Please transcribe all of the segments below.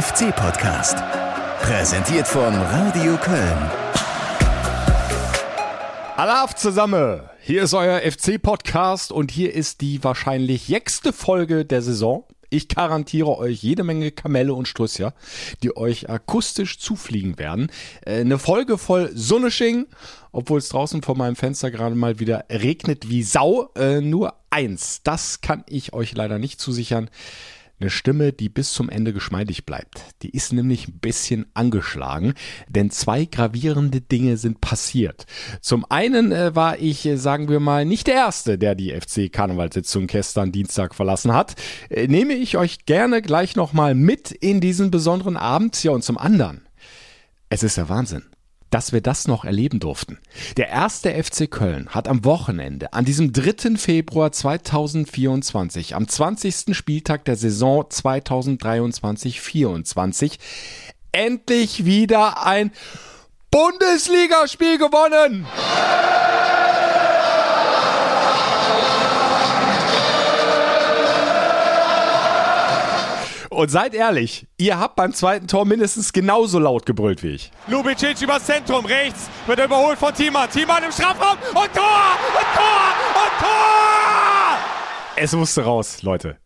FC-Podcast. Präsentiert von Radio Köln. Alaf zusammen! Hier ist euer FC-Podcast und hier ist die wahrscheinlich sechste Folge der Saison. Ich garantiere euch jede Menge Kamelle und Strüsser, die euch akustisch zufliegen werden. Äh, eine Folge voll Sonnesching, obwohl es draußen vor meinem Fenster gerade mal wieder regnet wie Sau. Äh, nur eins, das kann ich euch leider nicht zusichern. Eine Stimme, die bis zum Ende geschmeidig bleibt. Die ist nämlich ein bisschen angeschlagen, denn zwei gravierende Dinge sind passiert. Zum einen äh, war ich, äh, sagen wir mal, nicht der Erste, der die FC Karnevalssitzung gestern Dienstag verlassen hat. Äh, nehme ich euch gerne gleich nochmal mit in diesen besonderen Abend. Ja, und zum anderen, es ist der Wahnsinn dass wir das noch erleben durften. Der erste FC Köln hat am Wochenende, an diesem 3. Februar 2024, am 20. Spieltag der Saison 2023-24, endlich wieder ein Bundesligaspiel gewonnen. Und seid ehrlich, ihr habt beim zweiten Tor mindestens genauso laut gebrüllt wie ich. Lubicic übers Zentrum, rechts, wird überholt von Thiemann. Thiemann im Strafraum und Tor! Und Tor! Und Tor! Es musste raus, Leute.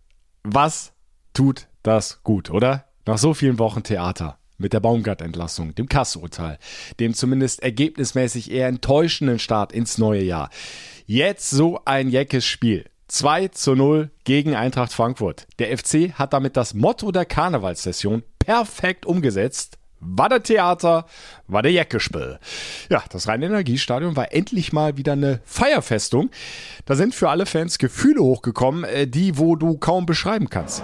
Was tut das gut, oder? Nach so vielen Wochen Theater mit der Baumgart-Entlassung, dem Kassurteil, dem zumindest ergebnismäßig eher enttäuschenden Start ins neue Jahr. Jetzt so ein jeckes Spiel. 2 zu 0 gegen Eintracht Frankfurt. Der FC hat damit das Motto der Karnevalssession perfekt umgesetzt. War der Theater, war der Jackespiel. Ja, das Rhein-Energiestadion war endlich mal wieder eine Feierfestung. Da sind für alle Fans Gefühle hochgekommen, äh, die, wo du kaum beschreiben kannst.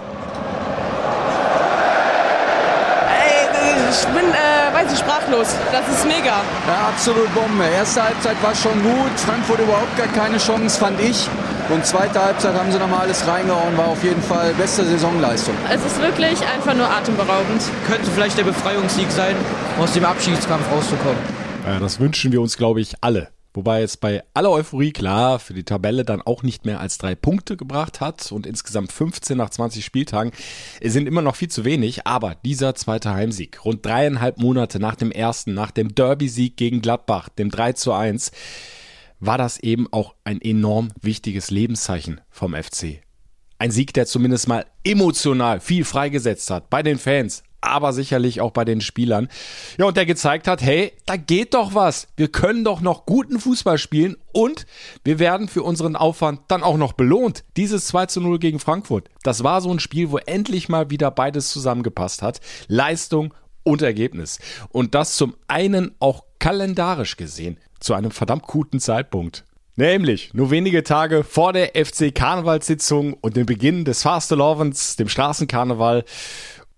ich bin, äh, weiß ich, sprachlos. Das ist mega. Ja, absolut Bombe. Erste Halbzeit war schon gut. Frankfurt überhaupt gar keine Chance, fand ich. Und zweite Halbzeit haben sie nochmal alles reingehauen, war auf jeden Fall beste Saisonleistung. Es ist wirklich einfach nur atemberaubend. Könnte vielleicht der Befreiungssieg sein, aus dem Abschiedskampf rauszukommen. Ja, das wünschen wir uns, glaube ich, alle. Wobei es bei aller Euphorie klar für die Tabelle dann auch nicht mehr als drei Punkte gebracht hat und insgesamt 15 nach 20 Spieltagen sind immer noch viel zu wenig. Aber dieser zweite Heimsieg, rund dreieinhalb Monate nach dem ersten, nach dem Derby-Sieg gegen Gladbach, dem 3 zu 1, war das eben auch ein enorm wichtiges Lebenszeichen vom FC. Ein Sieg, der zumindest mal emotional viel freigesetzt hat bei den Fans, aber sicherlich auch bei den Spielern. Ja, und der gezeigt hat, hey, da geht doch was. Wir können doch noch guten Fußball spielen und wir werden für unseren Aufwand dann auch noch belohnt. Dieses 2 zu 0 gegen Frankfurt, das war so ein Spiel, wo endlich mal wieder beides zusammengepasst hat. Leistung und Ergebnis. Und das zum einen auch kalendarisch gesehen zu einem verdammt guten Zeitpunkt. Nämlich nur wenige Tage vor der FC Karnevalssitzung und dem Beginn des Fastelovens, dem Straßenkarneval.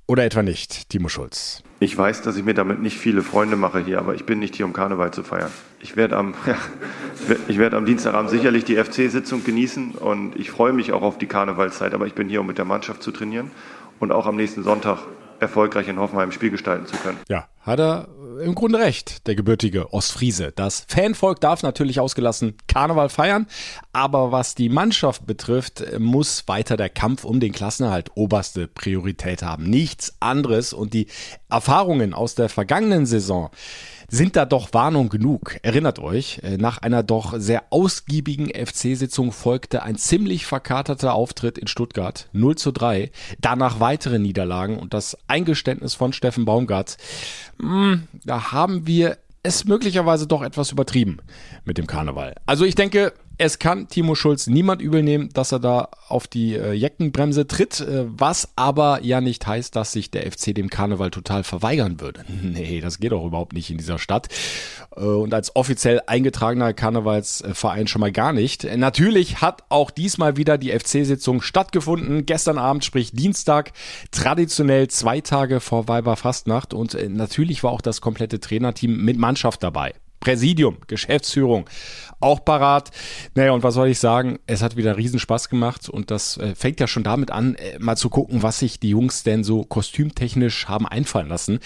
Oder etwa nicht, Timo Schulz? Ich weiß, dass ich mir damit nicht viele Freunde mache hier, aber ich bin nicht hier, um Karneval zu feiern. Ich werde am, ja, ich werde am Dienstagabend sicherlich die FC-Sitzung genießen und ich freue mich auch auf die Karnevalszeit, aber ich bin hier, um mit der Mannschaft zu trainieren und auch am nächsten Sonntag erfolgreich in Hoffenheim Spiel gestalten zu können. Ja, hat er im Grunde recht, der gebürtige Ostfriese. Das Fanvolk darf natürlich ausgelassen Karneval feiern, aber was die Mannschaft betrifft, muss weiter der Kampf um den Klassenerhalt oberste Priorität haben. Nichts anderes und die Erfahrungen aus der vergangenen Saison sind da doch Warnung genug. Erinnert euch, äh, nach einer doch sehr ausgiebigen FC-Sitzung folgte ein ziemlich verkaterter Auftritt in Stuttgart, 0 zu 3, danach weitere Niederlagen und das Eingeständnis von Steffen Baumgart. Hm, da haben wir es möglicherweise doch etwas übertrieben mit dem Karneval. Also ich denke, es kann Timo Schulz niemand übel nehmen, dass er da auf die äh, Jeckenbremse tritt, äh, was aber ja nicht heißt, dass sich der FC dem Karneval total verweigern würde. Nee, das geht auch überhaupt nicht in dieser Stadt. Äh, und als offiziell eingetragener Karnevalsverein schon mal gar nicht. Natürlich hat auch diesmal wieder die FC-Sitzung stattgefunden. Gestern Abend, sprich Dienstag, traditionell zwei Tage vor Weiberfastnacht. Und äh, natürlich war auch das komplette Trainerteam mit Mannschaft dabei. Präsidium, Geschäftsführung auch parat. Naja, und was soll ich sagen? Es hat wieder riesen Spaß gemacht und das äh, fängt ja schon damit an, äh, mal zu gucken, was sich die Jungs denn so kostümtechnisch haben einfallen lassen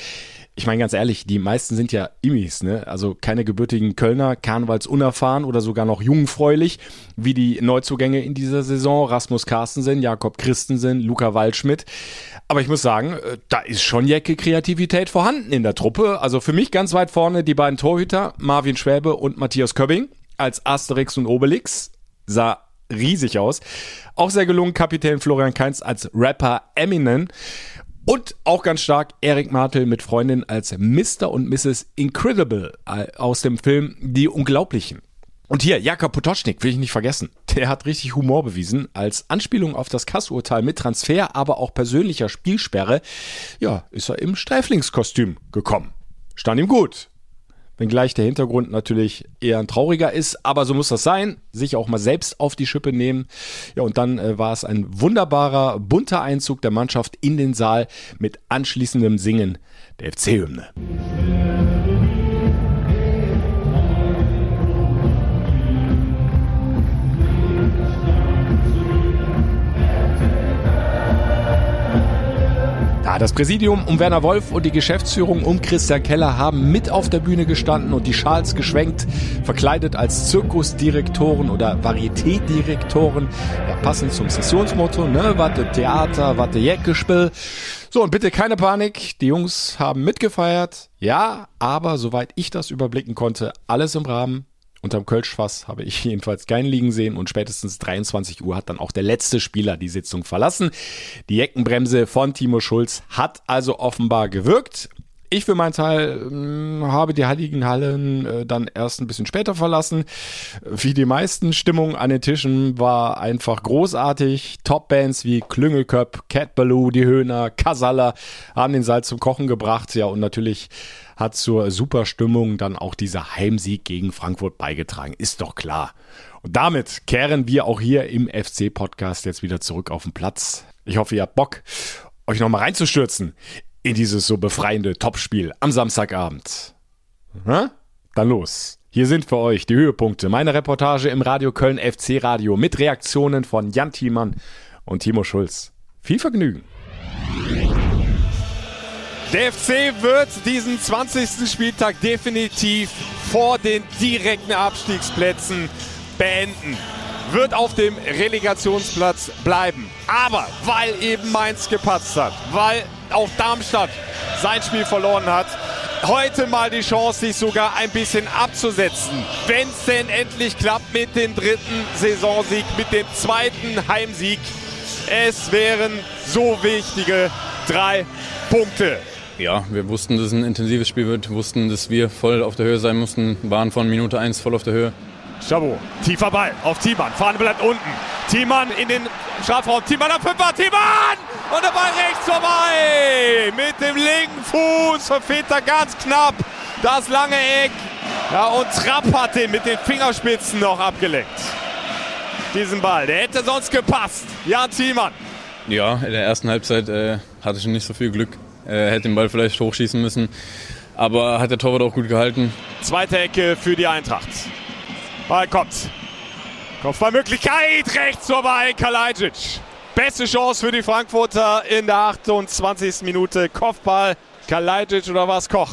ich meine ganz ehrlich, die meisten sind ja Immis, ne? Also keine gebürtigen Kölner, Karnevals-unerfahren oder sogar noch jungfräulich, wie die Neuzugänge in dieser Saison, Rasmus Carstensen, Jakob Christensen, Luca Waldschmidt. Aber ich muss sagen, äh, da ist schon Jacke Kreativität vorhanden in der Truppe. Also für mich ganz weit vorne die beiden Torhüter, Marvin Schwäbe und Matthias Köbbing als Asterix und Obelix. Sah riesig aus. Auch sehr gelungen Kapitän Florian Kainz als Rapper Eminem. Und auch ganz stark Eric Martel mit Freundin als Mr. und Mrs. Incredible äh, aus dem Film Die Unglaublichen. Und hier, Jakob Potocznik, will ich nicht vergessen. Der hat richtig Humor bewiesen. Als Anspielung auf das Kassurteil mit Transfer, aber auch persönlicher Spielsperre, ja, ist er im Sträflingskostüm gekommen. Stand ihm gut. Wenngleich der Hintergrund natürlich eher ein trauriger ist, aber so muss das sein. Sich auch mal selbst auf die Schippe nehmen. Ja, und dann äh, war es ein wunderbarer, bunter Einzug der Mannschaft in den Saal mit anschließendem Singen der FC-Hymne. Das Präsidium um Werner Wolf und die Geschäftsführung um Christian Keller haben mit auf der Bühne gestanden und die Schals geschwenkt, verkleidet als Zirkusdirektoren oder Varieté-Direktoren. Ja, passend zum Sessionsmotto, ne? Warte Theater, warte Jäckespiel. So, und bitte keine Panik. Die Jungs haben mitgefeiert. Ja, aber soweit ich das überblicken konnte, alles im Rahmen Unterm Kölschfass habe ich jedenfalls keinen liegen sehen und spätestens 23 Uhr hat dann auch der letzte Spieler die Sitzung verlassen. Die Eckenbremse von Timo Schulz hat also offenbar gewirkt. Ich für meinen Teil äh, habe die Heiligen Hallen äh, dann erst ein bisschen später verlassen. Wie die meisten, Stimmung an den Tischen war einfach großartig. Top-Bands wie Klüngelköp, Cat Ballou, die Höhner, Kasala haben den Salz zum Kochen gebracht. Ja, und natürlich hat zur Superstimmung dann auch dieser Heimsieg gegen Frankfurt beigetragen. Ist doch klar. Und damit kehren wir auch hier im FC-Podcast jetzt wieder zurück auf den Platz. Ich hoffe, ihr habt Bock, euch nochmal reinzustürzen in dieses so befreiende Topspiel am Samstagabend. Hm? Dann los. Hier sind für euch die Höhepunkte meiner Reportage im Radio Köln FC Radio mit Reaktionen von Jan Thiemann und Timo Schulz. Viel Vergnügen. Der FC wird diesen 20. Spieltag definitiv vor den direkten Abstiegsplätzen beenden. Wird auf dem Relegationsplatz bleiben. Aber weil eben Mainz gepatzt hat, weil auch Darmstadt sein Spiel verloren hat, heute mal die Chance, sich sogar ein bisschen abzusetzen. Wenn es denn endlich klappt mit dem dritten Saisonsieg, mit dem zweiten Heimsieg. Es wären so wichtige drei Punkte. Ja, wir wussten, dass es ein intensives Spiel wird, wussten, dass wir voll auf der Höhe sein mussten, waren von Minute 1 voll auf der Höhe. Chabot, tiefer Ball auf Thiemann, Fahne bleibt unten. Thiemann in den Strafraum, Thiemann am Fünfer, Thiemann! Und der Ball rechts vorbei! Mit dem linken Fuß verfehlt er ganz knapp das lange Eck. Ja, und Trapp hat den mit den Fingerspitzen noch abgelenkt. Diesen Ball, der hätte sonst gepasst. Jan Thiemann. Ja, in der ersten Halbzeit äh, hatte ich nicht so viel Glück. Er hätte den Ball vielleicht hochschießen müssen. Aber hat der Torwart auch gut gehalten. Zweite Ecke für die Eintracht. Ball kommt. Kopfballmöglichkeit. Rechts vorbei. Kalajdzic. Beste Chance für die Frankfurter in der 28. Minute. Kopfball. Kalajdzic oder was? Koch.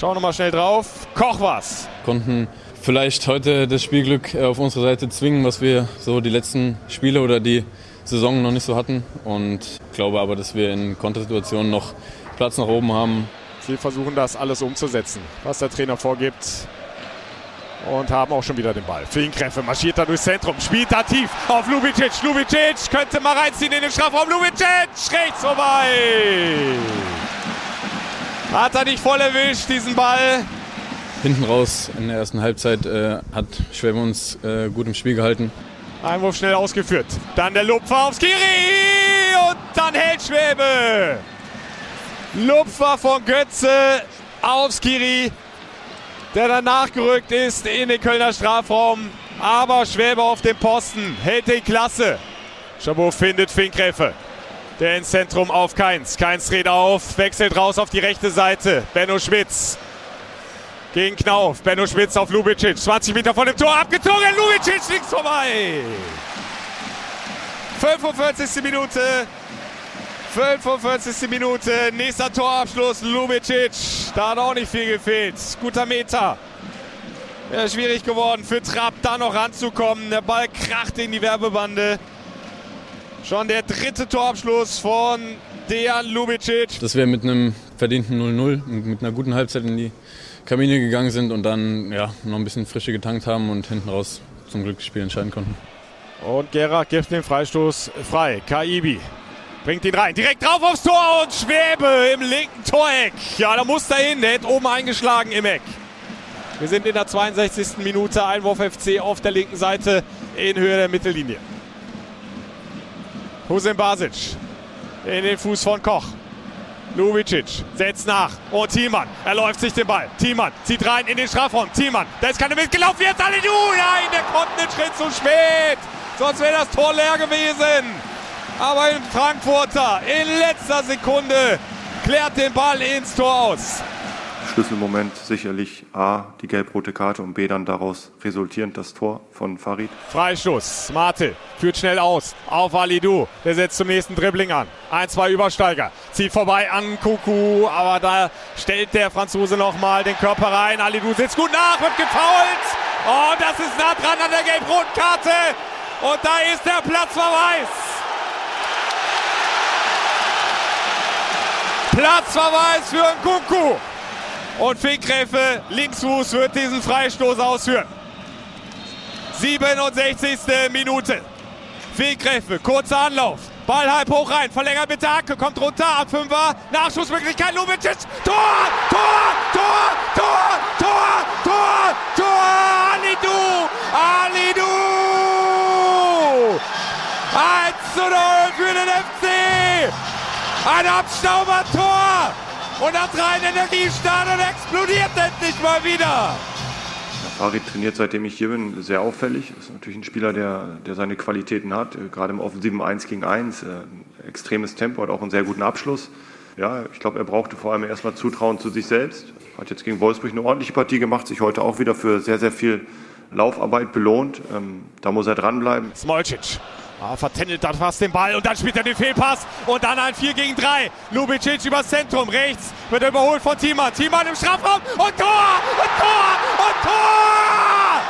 Schauen wir mal schnell drauf. Koch was. Konnten vielleicht heute das Spielglück äh, auf unsere Seite zwingen, was wir so die letzten Spiele oder die Saison noch nicht so hatten. Und glaube aber, dass wir in Kontersituationen noch Platz nach oben haben. Sie versuchen das alles umzusetzen, was der Trainer vorgibt. Und haben auch schon wieder den Ball. Finkreffe marschiert da durchs Zentrum, spielt da tief auf Lubicic. Lubicic könnte mal reinziehen in den Strafraum. Lubicic rechts vorbei. Hat er nicht voll erwischt, diesen Ball. Hinten raus in der ersten Halbzeit äh, hat Schwäbe uns äh, gut im Spiel gehalten. Einwurf schnell ausgeführt. Dann der Lupfer aufs Kiri und dann hält Schwäbe. Lupfer von Götze aufs Kiri, der dann nachgerückt ist in den Kölner Strafraum. Aber Schwäbe auf dem Posten hält die Klasse. Chabot findet Finkgräfe. Der ins Zentrum auf Keins. Keins dreht auf, wechselt raus auf die rechte Seite. Benno Schmitz. gegen Knauf. Benno Schmitz auf Lubicic. 20 Meter von dem Tor abgezogen. Lubicic links vorbei. 45. Minute. 45. Minute. Nächster Torabschluss. Lubicic. Da hat auch nicht viel gefehlt. Guter Meter. Ja, schwierig geworden für Trapp, da noch ranzukommen. Der Ball kracht in die Werbebande. Schon der dritte Torabschluss von Dejan Lubicic. Dass wir mit einem verdienten 0-0 mit einer guten Halbzeit in die Kabine gegangen sind und dann ja, noch ein bisschen Frische getankt haben und hinten raus zum Glück das Spiel entscheiden konnten. Und Gerard gibt den Freistoß frei. Kaibi bringt ihn rein. Direkt drauf aufs Tor und Schwebe im linken Toreck. Ja, da muss er hin. Der hätte oben eingeschlagen im Eck. Wir sind in der 62. Minute. Einwurf FC auf der linken Seite in Höhe der Mittellinie. Hussein Basic in den Fuß von Koch. Lubicic setzt nach. Und Thiemann, er läuft sich den Ball. Thiemann zieht rein in den Strafraum. Thiemann, da ist keine mitgelaufen. Jetzt alle du. Nein, der kommt einen Schritt zu spät. Sonst wäre das Tor leer gewesen. Aber ein Frankfurter in letzter Sekunde klärt den Ball ins Tor aus. Schlüsselmoment sicherlich A, die gelb-rote Karte und B, dann daraus resultierend das Tor von Farid. Freistoß. Smarte führt schnell aus auf Alidou. Der setzt zum nächsten Dribbling an. Ein, zwei Übersteiger. Zieht vorbei an Kuku. Aber da stellt der Franzose nochmal den Körper rein. Alidou sitzt gut nach, wird gefault. Und das ist nah dran an der gelb-roten Karte. Und da ist der Platzverweis. Platzverweis für Kuku. Und Finkgräfe, Linksfuß, wird diesen Freistoß ausführen. 67. Minute. Finkgräfe, kurzer Anlauf. Ball halb hoch rein, verlängert mit der Hacke, kommt runter, ab 5er, Nachschussmöglichkeit, Lubicic, Tor, Tor, Tor, Tor, Tor, Tor, Tor, Alidou, Alidou! 1 zu 0 für den FC! Ein Abstaubertor! Und das Rhein-Energiestadion explodiert endlich mal wieder! Farid trainiert, seitdem ich hier bin, sehr auffällig. Ist natürlich ein Spieler, der, der seine Qualitäten hat, äh, gerade im offensiven 1 gegen 1. Äh, extremes Tempo, hat auch einen sehr guten Abschluss. Ja, ich glaube, er brauchte vor allem erstmal Zutrauen zu sich selbst. Hat jetzt gegen Wolfsburg eine ordentliche Partie gemacht, sich heute auch wieder für sehr, sehr viel Laufarbeit belohnt. Ähm, da muss er dranbleiben. Smolcic. Ah, vertändelt dann fast den Ball und dann spielt er den Fehlpass und dann ein 4 gegen 3. Lubicic übers Zentrum, rechts wird er überholt von Thiemann. Thiemann im Strafraum und Tor! Und Tor! Und Tor!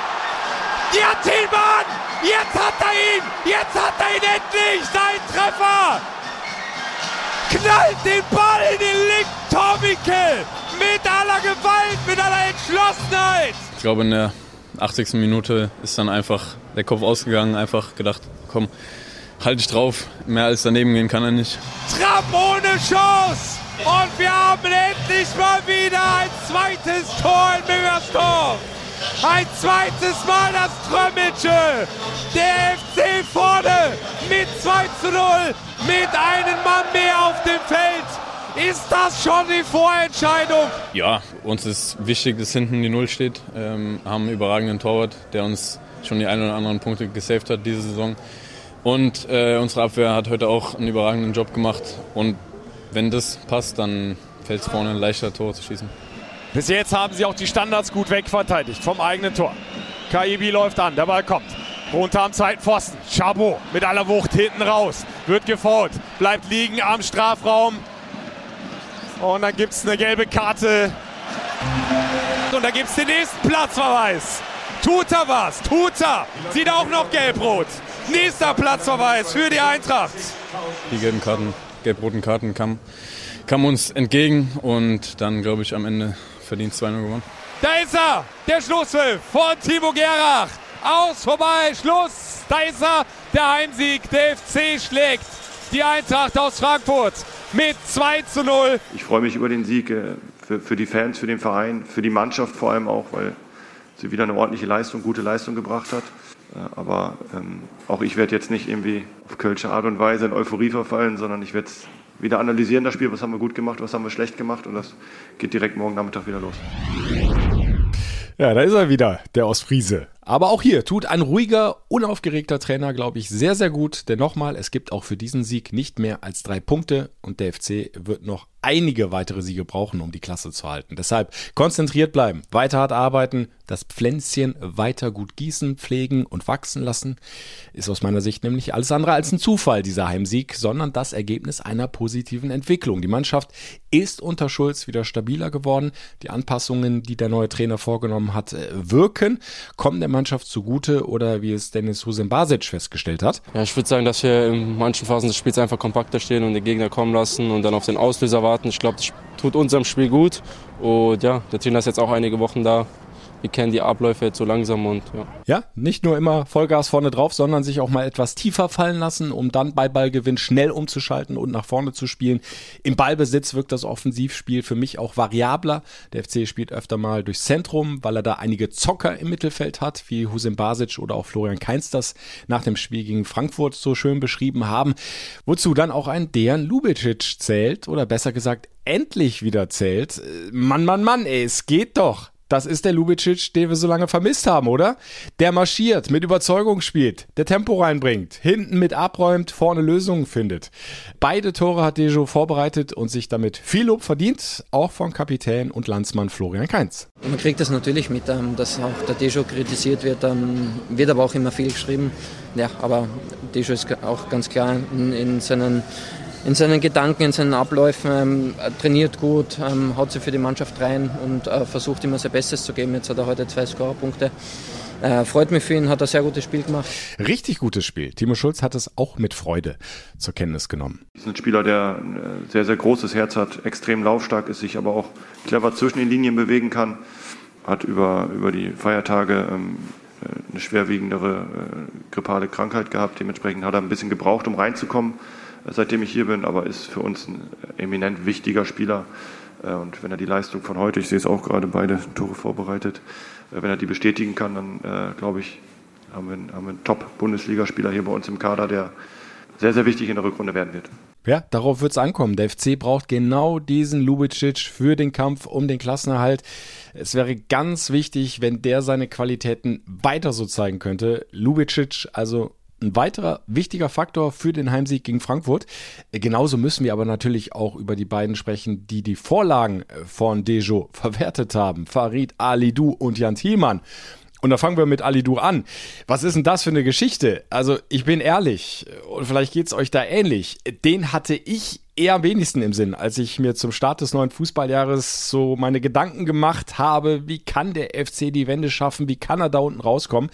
Ja, Thiemann! Jetzt hat er ihn! Jetzt hat er ihn endlich! Sein Treffer! Knallt den Ball in den linken Torwinkel! Mit aller Gewalt, mit aller Entschlossenheit! Ich glaube, in der 80. Minute ist dann einfach der Kopf ausgegangen, einfach gedacht, komm, halte ich drauf, mehr als daneben gehen kann er nicht. Trapp ohne Chance! Und wir haben endlich mal wieder ein zweites Tor in Müngersdorf! Ein zweites Mal das Trömmelsche! Der FC vorne mit 2 zu 0, mit einem Mann mehr auf dem Feld! Ist das schon die Vorentscheidung? Ja, uns ist wichtig, dass hinten die Null steht. Ähm, haben einen überragenden Torwart, der uns schon die ein oder anderen Punkte gesaved hat diese Saison. Und äh, unsere Abwehr hat heute auch einen überragenden Job gemacht. Und wenn das passt, dann fällt es vorne leichter, Tor zu schießen. Bis jetzt haben sie auch die Standards gut wegverteidigt vom eigenen Tor. Kaibi läuft an, der Ball kommt. Runter am zweiten Pfosten. Chabot mit aller Wucht hinten raus. Wird gefault. Bleibt liegen am Strafraum. Und dann gibt es eine gelbe Karte. Und da gibt es den nächsten Platzverweis. Tut er was? Tut er? Sieht auch noch gelb-rot. Nächster Platzverweis für die Eintracht. Die gelben Karten, gelb-roten Karten kamen, kamen uns entgegen und dann, glaube ich, am Ende verdient 2-0 gewonnen. Da ist er, der Schlusspfiff von Timo Gerach. Aus, vorbei, Schluss. Da ist er, der Heimsieg. Der FC schlägt die Eintracht aus Frankfurt mit 2 zu 0. Ich freue mich über den Sieg äh, für, für die Fans, für den Verein, für die Mannschaft vor allem auch, weil sie wieder eine ordentliche Leistung, gute Leistung gebracht hat. Äh, Aber ähm, auch ich werde jetzt nicht irgendwie auf kölsche Art und Weise in Euphorie verfallen, sondern ich werde es wieder analysieren, das Spiel, was haben wir gut gemacht, was haben wir schlecht gemacht und das geht direkt morgen Nachmittag wieder los. Ja, da ist er wieder, der Ostfriese. Aber auch hier tut ein ruhiger, unaufgeregter Trainer, glaube ich, sehr, sehr gut. Denn nochmal, es gibt auch für diesen Sieg nicht mehr als drei Punkte und der FC wird noch einige weitere Siege brauchen, um die Klasse zu halten. Deshalb konzentriert bleiben, weiter hart arbeiten, das Pflänzchen weiter gut gießen, pflegen und wachsen lassen. Ist aus meiner Sicht nämlich alles andere als ein Zufall, dieser Heimsieg, sondern das Ergebnis einer positiven Entwicklung. Die Mannschaft ist unter Schulz wieder stabiler geworden. Die Anpassungen, die der neue Trainer vorgenommen hat, äh, wirken, kommen der Mannschaft zugute oder wie es Dennis Husin Basic festgestellt hat. Ja, ich würde sagen, dass wir in manchen Phasen des Spiels einfach kompakter stehen und den Gegner kommen lassen und dann auf den Auslöser warten. Ich glaube, das tut unserem Spiel gut. Und ja, der Trainer ist jetzt auch einige Wochen da wir kennen die Abläufe jetzt so langsam und ja. Ja, nicht nur immer Vollgas vorne drauf, sondern sich auch mal etwas tiefer fallen lassen, um dann bei Ballgewinn schnell umzuschalten und nach vorne zu spielen. Im Ballbesitz wirkt das Offensivspiel für mich auch variabler. Der FC spielt öfter mal durchs Zentrum, weil er da einige Zocker im Mittelfeld hat, wie Husin Basic oder auch Florian Kainz das nach dem Spiel gegen Frankfurt so schön beschrieben haben. Wozu dann auch ein Dejan Lubicic zählt oder besser gesagt endlich wieder zählt. Mann, Mann, Mann, ey, es geht doch. Das ist der Lubicic, den wir so lange vermisst haben, oder? Der marschiert, mit Überzeugung spielt, der Tempo reinbringt, hinten mit abräumt, vorne Lösungen findet. Beide Tore hat Dejo vorbereitet und sich damit viel Lob verdient, auch von Kapitän und Landsmann Florian Kainz. Man kriegt das natürlich mit, ähm, dass auch der Dejo kritisiert wird, ähm, wird aber auch immer viel geschrieben. Ja, aber Dejo ist auch ganz klar in, in seinen in seinen Gedanken, in seinen Abläufen, ähm, trainiert gut, ähm, haut sich für die Mannschaft rein und äh, versucht immer sein Bestes zu geben. Jetzt hat er heute zwei Scorerpunkte. Äh, freut mich für ihn, hat ein sehr gutes Spiel gemacht. Richtig gutes Spiel. Timo Schulz hat es auch mit Freude zur Kenntnis genommen. ist ein Spieler, der ein äh, sehr, sehr großes Herz hat, extrem laufstark ist, sich aber auch clever zwischen den Linien bewegen kann. Hat über, über die Feiertage ähm, äh, eine schwerwiegendere äh, grippale Krankheit gehabt. Dementsprechend hat er ein bisschen gebraucht, um reinzukommen seitdem ich hier bin, aber ist für uns ein eminent wichtiger Spieler. Äh, und wenn er die Leistung von heute, ich sehe es auch gerade, beide Tore vorbereitet, äh, wenn er die bestätigen kann, dann äh, glaube ich, haben wir einen, einen Top-Bundesligaspieler hier bei uns im Kader, der sehr, sehr wichtig in der Rückrunde werden wird. Ja, darauf wird es ankommen. Der FC braucht genau diesen Lubicic für den Kampf um den Klassenerhalt. Es wäre ganz wichtig, wenn der seine Qualitäten weiter so zeigen könnte. Lubicic, also ein weiterer wichtiger Faktor für den Heimsieg gegen Frankfurt. Äh, genauso müssen wir aber natürlich auch über die beiden sprechen, die die Vorlagen äh, von Dejo verwertet haben. Farid Alidou und Jan Thielmann. Und da fangen wir mit Alidou an. Was ist denn das für eine Geschichte? Also, ich bin ehrlich, und vielleicht geht es euch da ähnlich. Den hatte ich eher am wenigsten im Sinn, als ich mir zum Start des neuen Fußballjahres so meine Gedanken gemacht habe, wie kann der FC die Wende schaffen, wie kann er da unten rauskommen.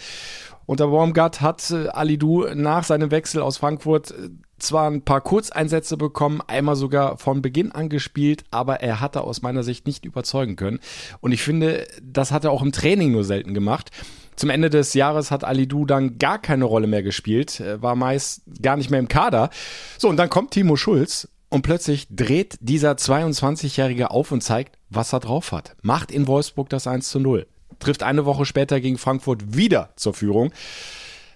Unter Baumgart hat äh, Alidou nach seinem Wechsel aus Frankfurt äh, zwar ein paar Kurzeinsätze bekommen, einmal sogar von Beginn an gespielt, aber er hatte aus meiner Sicht nicht überzeugen können. Und ich finde, das hat er auch im Training nur selten gemacht. Zum Ende des Jahres hat Alidou dann gar keine Rolle mehr gespielt, äh, war meist gar nicht mehr im Kader. So, und dann kommt Timo Schulz und plötzlich dreht dieser 22-Jährige auf und zeigt, was er drauf hat. Macht in Wolfsburg das 1 zu 0 trifft eine Woche später gegen Frankfurt wieder zur Führung.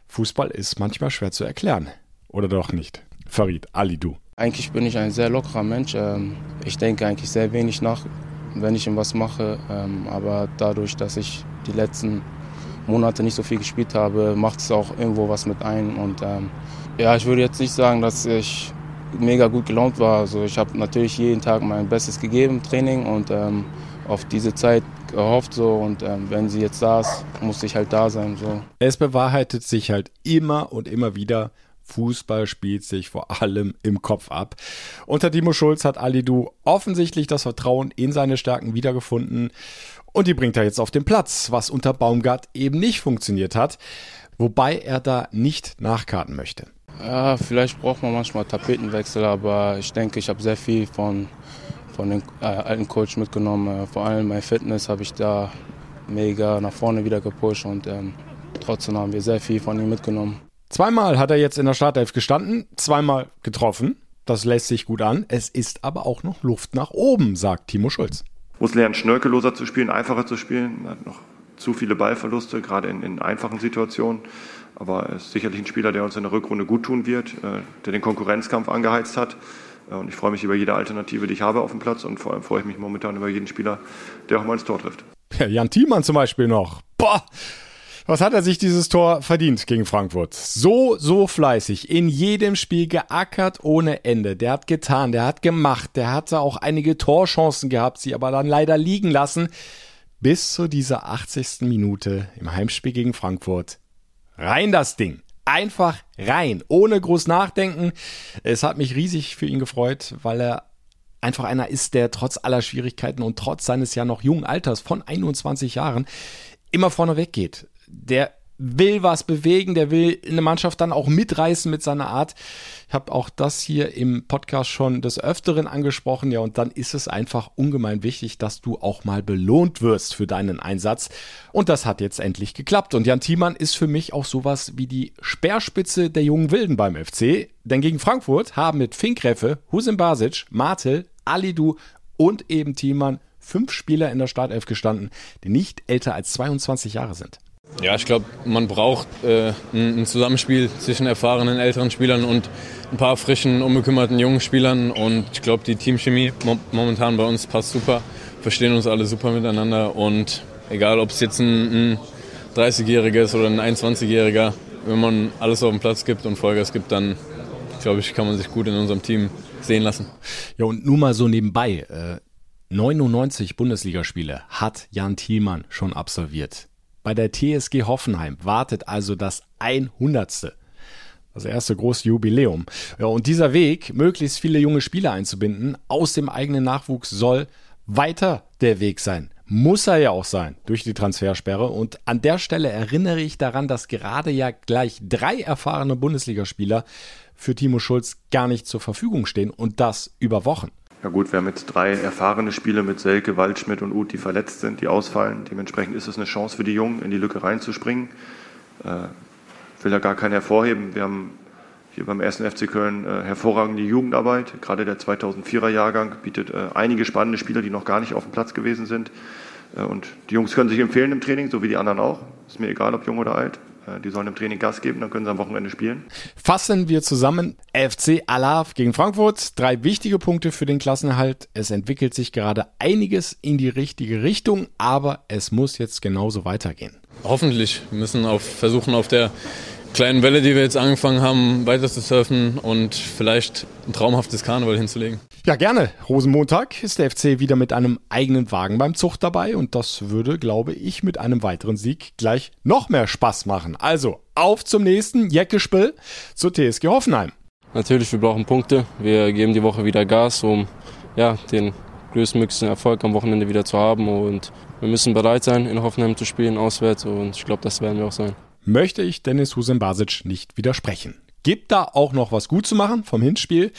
Fußball ist manchmal schwer zu erklären. Oder doch nicht? Farid, Ali, du. Eigentlich bin ich ein sehr lockerer Mensch. Ähm, ich denke eigentlich sehr wenig nach, wenn ich was mache. Ähm, aber dadurch, dass ich die letzten Monate nicht so viel gespielt habe, macht es auch irgendwo was mit ein. Und ähm, ja, ich würde jetzt nicht sagen, dass ich mega gut gelaunt war. Also ich habe natürlich jeden Tag mein Bestes gegeben im Training und auf diese Zeit gehofft so und ähm, wenn sie jetzt da ist, muss ich halt da sein so. Es bewahrheitet sich halt immer und immer wieder. Fußball spielt sich vor allem im Kopf ab. Unter Timo Schulz hat Alidu offensichtlich das Vertrauen in seine Stärken wiedergefunden und die bringt er jetzt auf den Platz, was unter Baumgart eben nicht funktioniert hat, wobei er da nicht nachkarten möchte. Ja, vielleicht braucht man manchmal Tapetenwechsel, aber ich denke, ich habe sehr viel von von dem äh, alten Coach mitgenommen. Äh, vor allem mein Fitness habe ich da mega nach vorne wieder gepusht und ähm, trotzdem haben wir sehr viel von ihm mitgenommen. Zweimal hat er jetzt in der Startelf gestanden, zweimal getroffen. Das lässt sich gut an. Es ist aber auch noch Luft nach oben, sagt Timo Schulz. Muss lernen, schnörkelloser zu spielen, einfacher zu spielen. Er hat noch zu viele Ballverluste, gerade in, in einfachen Situationen. Aber er ist sicherlich ein Spieler, der uns in der Rückrunde gut tun wird, äh, der den Konkurrenzkampf angeheizt hat. Und ich freue mich über jede Alternative, die ich habe auf dem Platz und vor allem freue ich mich momentan über jeden Spieler, der auch mal ins Tor trifft. Ja, Jan Thielmann zum Beispiel noch. Boah! Was hat er sich dieses Tor verdient gegen Frankfurt? So, so fleißig, in jedem Spiel geackert ohne Ende. Der hat getan, der hat gemacht, der hatte auch einige Torchancen gehabt, sie aber dann leider liegen lassen. Bis zu dieser 80. Minute im Heimspiel gegen Frankfurt. Rein das Ding. Einfach rein, ohne groß nachdenken. Es hat mich riesig für ihn gefreut, weil er einfach einer ist, der trotz aller Schwierigkeiten und trotz seines ja noch jungen Alters von 21 Jahren immer vorne weggeht der will was bewegen, der will eine Mannschaft dann auch mitreißen mit seiner Art. Ich habe auch das hier im Podcast schon des Öfteren angesprochen, ja, und dann ist es einfach ungemein wichtig, dass du auch mal belohnt wirst für deinen Einsatz. Und das hat jetzt endlich geklappt. Und Jan Thiemann ist für mich auch sowas wie die Speerspitze der jungen Wilden beim FC. Denn gegen Frankfurt haben mit Finkreffe, Husin Basic, Martel, Alidu und eben Thiemann fünf Spieler in der Startelf gestanden, die nicht älter als 22 Jahre sind. Ja, ich glaube, man braucht äh, ein Zusammenspiel zwischen erfahrenen älteren Spielern und ein paar frischen, unbekümmerten jungen Spielern. Und ich glaube, die Teamchemie momentan bei uns passt super. Verstehen uns alle super miteinander. Und egal, ob es jetzt ein, ein 30-Jähriger ist oder ein 21-Jähriger, wenn man alles auf den Platz gibt und Vollgas gibt, dann glaube ich, kann man sich gut in unserem Team sehen lassen. Ja, und nur mal so nebenbei. Äh, 99 Bundesligaspiele hat Jan Thielmann schon absolviert. Bei der TSG Hoffenheim wartet also das 100. Das erste große Jubiläum. Ja, und dieser Weg, möglichst viele junge Spieler einzubinden, aus dem eigenen Nachwuchs soll weiter der Weg sein. Muss er ja auch sein durch die Transfersperre. Und an der Stelle erinnere ich daran, dass gerade ja gleich drei erfahrene Bundesligaspieler für Timo Schulz gar nicht zur Verfügung stehen und das über Wochen. Ja gut, wir haben jetzt drei erfahrene Spieler mit Selke, Waldschmidt und Uth, die verletzt sind, die ausfallen. Dementsprechend ist es eine Chance für die Jungen, in die Lücke reinzuspringen. Ich äh, will da gar keinen hervorheben. Wir haben hier beim 1. FC Köln äh, hervorragende Jugendarbeit. Gerade der 2004er Jahrgang bietet äh, einige spannende Spieler, die noch gar nicht auf dem Platz gewesen sind. Äh, und die Jungs können sich empfehlen im Training, so wie die anderen auch. Ist mir egal, ob jung oder alt. Äh, die sollen im Training Gas geben, dann können sie am Wochenende spielen. Fassen wir zusammen. FC Alav gegen Frankfurt. Drei wichtige Punkte für den Klassenerhalt. Es entwickelt sich gerade einiges in die richtige Richtung, aber es muss jetzt genauso weitergehen. Hoffentlich. Wir müssen auf, versuchen, auf der kleinen Welle, die wir jetzt angefangen haben, weiter zu surfen und vielleicht ein traumhaftes Karneval hinzulegen. Ja, gerne. Rosenmontag ist der FC wieder mit einem eigenen Wagen beim Zucht dabei und das würde, glaube ich, mit einem weiteren Sieg gleich noch mehr Spaß machen. Also auf zum nächsten Jeckespiel zur TSG Hoffenheim. Natürlich, wir brauchen Punkte. Wir geben die Woche wieder Gas, um ja, den größtmöglichen Erfolg am Wochenende wieder zu haben und wir müssen bereit sein, in Hoffenheim zu spielen, auswärts und ich glaube, das werden wir auch sein möchte ich Dennis Husen Basic nicht widersprechen. Gibt da auch noch was gut zu machen vom Hinspiel?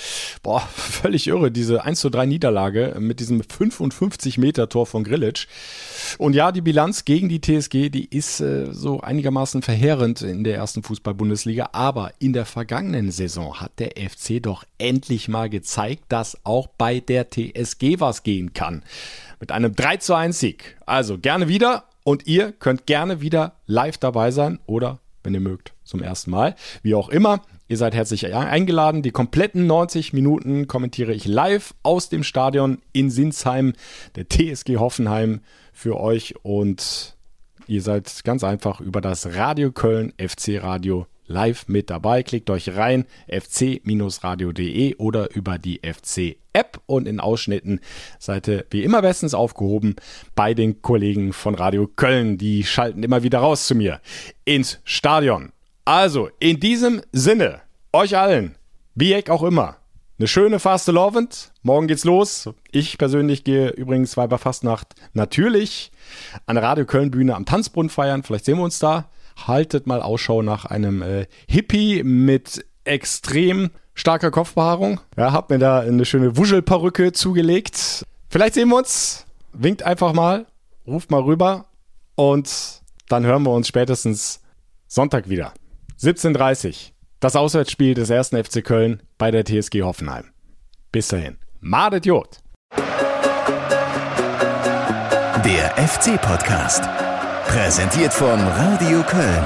Boah, völlig irre, diese 1 zu 3 Niederlage mit diesem 55 Meter Tor von Grillitsch. Und ja, die Bilanz gegen die TSG, die ist äh, so einigermaßen verheerend in der ersten Fußball-Bundesliga. Aber in der vergangenen Saison hat der FC doch endlich mal gezeigt, dass auch bei der TSG was gehen kann. Mit einem 3 zu 1 Sieg. Also gerne wieder und ihr könnt gerne wieder live dabei sein oder, wenn ihr mögt, zum ersten Mal. Wie auch immer, ihr seid herzlich eingeladen. Die kompletten 90 Minuten kommentiere ich live aus dem Stadion in Sinsheim, der TSG Hoffenheim für euch. Und ihr seid ganz einfach über das Radio Köln FC Radio live mit dabei. Klickt euch rein, fc-radio.de oder über die FC-App und in Ausschnitten seid ihr wie immer bestens aufgehoben bei den Kollegen von Radio Köln. Die schalten immer wieder raus zu mir ins Stadion. Also, in diesem Sinne, euch allen, wie auch immer, eine schöne Fastelovend. Morgen geht's los. Ich persönlich gehe übrigens Weiberfastnacht natürlich an der Radio Köln Bühne am Tanzbrunnen feiern. Vielleicht sehen wir uns da haltet mal Ausschau nach einem äh, Hippie mit extrem starker Kopfbehaarung. Ja, hab mir da eine schöne Wuschelperücke zugelegt. Vielleicht sehen wir uns. Winkt einfach mal, ruft mal rüber und dann hören wir uns spätestens Sonntag wieder. 17.30 Das Auswärtsspiel des ersten FC Köln bei der TSG Hoffenheim. Bis dahin. Madet Jod. Der FC-Podcast. Präsentiert von Radio Köln.